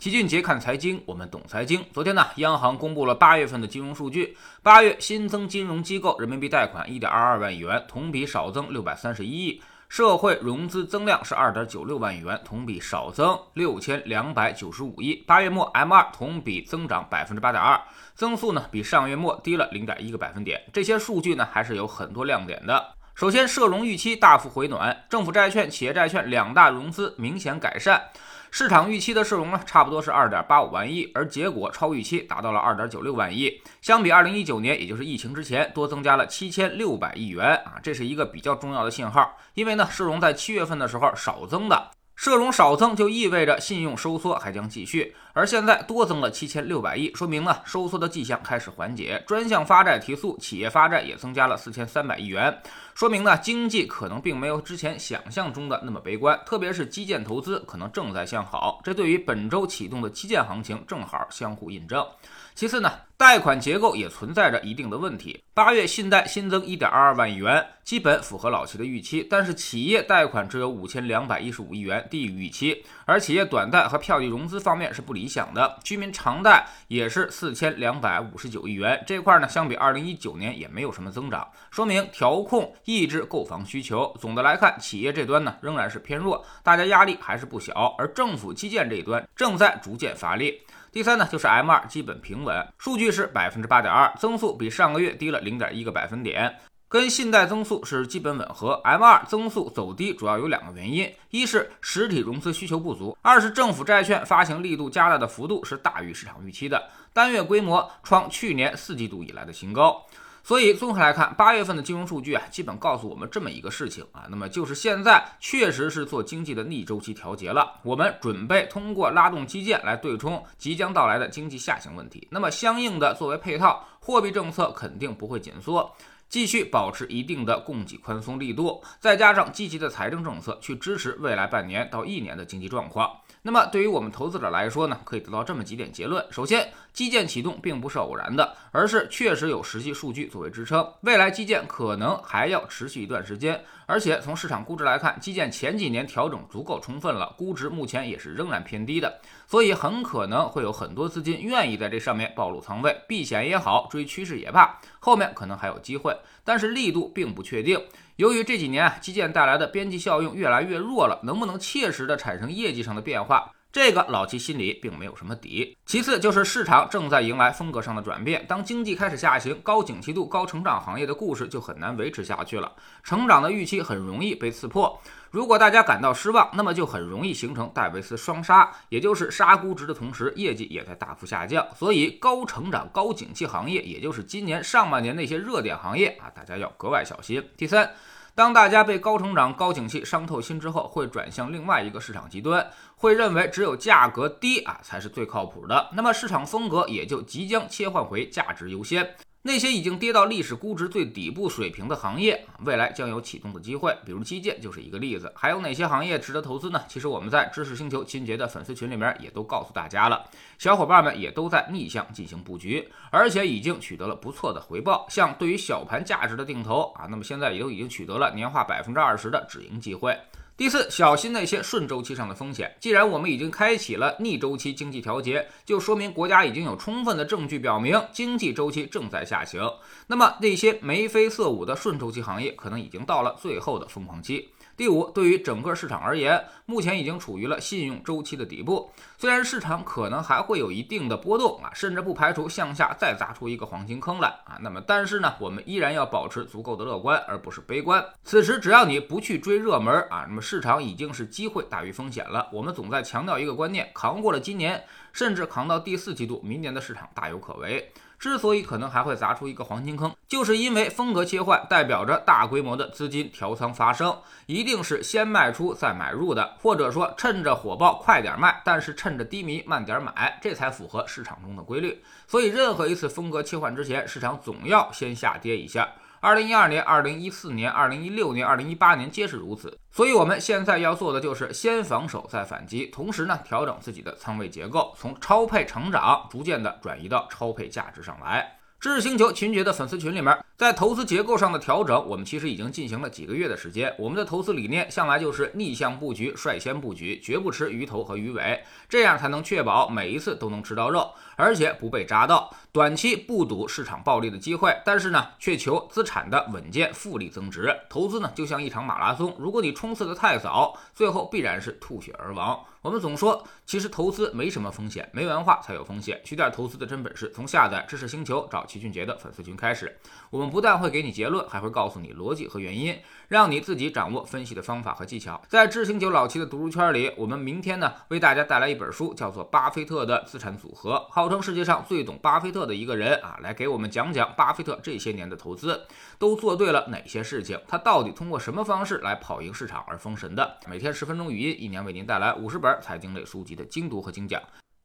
齐俊杰看财经，我们懂财经。昨天呢，央行公布了八月份的金融数据，八月新增金融机构人民币贷款一点二二万亿元，同比少增六百三十一亿；社会融资增量是二点九六万亿元，同比少增六千两百九十五亿。八月末 M 二同比增长百分之八点二，增速呢比上月末低了零点一个百分点。这些数据呢还是有很多亮点的。首先，社融预期大幅回暖，政府债券、企业债券两大融资明显改善。市场预期的社融呢，差不多是二点八五万亿，而结果超预期，达到了二点九六万亿。相比二零一九年，也就是疫情之前，多增加了七千六百亿元啊，这是一个比较重要的信号。因为呢，社融在七月份的时候少增的。社融少增就意味着信用收缩还将继续，而现在多增了七千六百亿，说明呢收缩的迹象开始缓解。专项发债提速，企业发债也增加了四千三百亿元，说明呢经济可能并没有之前想象中的那么悲观，特别是基建投资可能正在向好，这对于本周启动的基建行情正好相互印证。其次呢，贷款结构也存在着一定的问题。八月信贷新增一点二二万亿元，基本符合老齐的预期，但是企业贷款只有五千两百一十五亿元，低于预期。而企业短贷和票据融资方面是不理想的，居民长贷也是四千两百五十九亿元，这块呢相比二零一九年也没有什么增长，说明调控抑制购房需求。总的来看，企业这端呢仍然是偏弱，大家压力还是不小，而政府基建这一端正在逐渐发力。第三呢，就是 M 二基本平稳，数据是百分之八点二，增速比上个月低了零点一个百分点，跟信贷增速是基本吻合。M 二增速走低主要有两个原因，一是实体融资需求不足，二是政府债券发行力度加大的幅度是大于市场预期的，单月规模创去年四季度以来的新高。所以综合来看，八月份的金融数据啊，基本告诉我们这么一个事情啊，那么就是现在确实是做经济的逆周期调节了，我们准备通过拉动基建来对冲即将到来的经济下行问题。那么相应的作为配套，货币政策肯定不会紧缩，继续保持一定的供给宽松力度，再加上积极的财政政策去支持未来半年到一年的经济状况。那么对于我们投资者来说呢，可以得到这么几点结论：首先，基建启动并不是偶然的，而是确实有实际数据作为支撑，未来基建可能还要持续一段时间。而且从市场估值来看，基建前几年调整足够充分了，估值目前也是仍然偏低的，所以很可能会有很多资金愿意在这上面暴露仓位，避险也好，追趋势也罢，后面可能还有机会，但是力度并不确定。由于这几年啊，基建带来的边际效用越来越弱了，能不能切实的产生业绩上的变化？这个老七心里并没有什么底。其次就是市场正在迎来风格上的转变，当经济开始下行，高景气度、高成长行业的故事就很难维持下去了，成长的预期很容易被刺破。如果大家感到失望，那么就很容易形成戴维斯双杀，也就是杀估值的同时，业绩也在大幅下降。所以高成长、高景气行业，也就是今年上半年那些热点行业啊，大家要格外小心。第三。当大家被高成长、高景气伤透心之后，会转向另外一个市场极端，会认为只有价格低啊才是最靠谱的，那么市场风格也就即将切换回价值优先。那些已经跌到历史估值最底部水平的行业，未来将有启动的机会，比如基建就是一个例子。还有哪些行业值得投资呢？其实我们在知识星球秦杰的粉丝群里面也都告诉大家了，小伙伴们也都在逆向进行布局，而且已经取得了不错的回报。像对于小盘价值的定投啊，那么现在也都已经取得了年化百分之二十的止盈机会。第四，小心那些顺周期上的风险。既然我们已经开启了逆周期经济调节，就说明国家已经有充分的证据表明经济周期正在下行。那么那些眉飞色舞的顺周期行业，可能已经到了最后的疯狂期。第五，对于整个市场而言，目前已经处于了信用周期的底部。虽然市场可能还会有一定的波动啊，甚至不排除向下再砸出一个黄金坑来啊。那么，但是呢，我们依然要保持足够的乐观，而不是悲观。此时，只要你不去追热门啊，那么市场已经是机会大于风险了。我们总在强调一个观念：扛过了今年，甚至扛到第四季度，明年的市场大有可为。之所以可能还会砸出一个黄金坑，就是因为风格切换代表着大规模的资金调仓发生，一定是先卖出再买入的，或者说趁着火爆快点卖，但是趁着低迷慢点买，这才符合市场中的规律。所以，任何一次风格切换之前，市场总要先下跌一下。二零一二年、二零一四年、二零一六年、二零一八年皆是如此，所以我们现在要做的就是先防守再反击，同时呢调整自己的仓位结构，从超配成长逐渐的转移到超配价值上来。知识星球秦杰的粉丝群里面，在投资结构上的调整，我们其实已经进行了几个月的时间。我们的投资理念向来就是逆向布局、率先布局，绝不吃鱼头和鱼尾，这样才能确保每一次都能吃到肉，而且不被扎到。短期不赌市场暴利的机会，但是呢，却求资产的稳健复利增值。投资呢，就像一场马拉松，如果你冲刺的太早，最后必然是吐血而亡。我们总说，其实投资没什么风险，没文化才有风险。学点投资的真本事，从下载知识星球找齐俊杰的粉丝群开始。我们不但会给你结论，还会告诉你逻辑和原因，让你自己掌握分析的方法和技巧。在知识星球老七的读书圈里，我们明天呢为大家带来一本书，叫做《巴菲特的资产组合》，号称世界上最懂巴菲特的一个人啊，来给我们讲讲巴菲特这些年的投资都做对了哪些事情，他到底通过什么方式来跑赢市场而封神的。每天十分钟语音，一年为您带来五十本。财经类书籍的精读和精讲，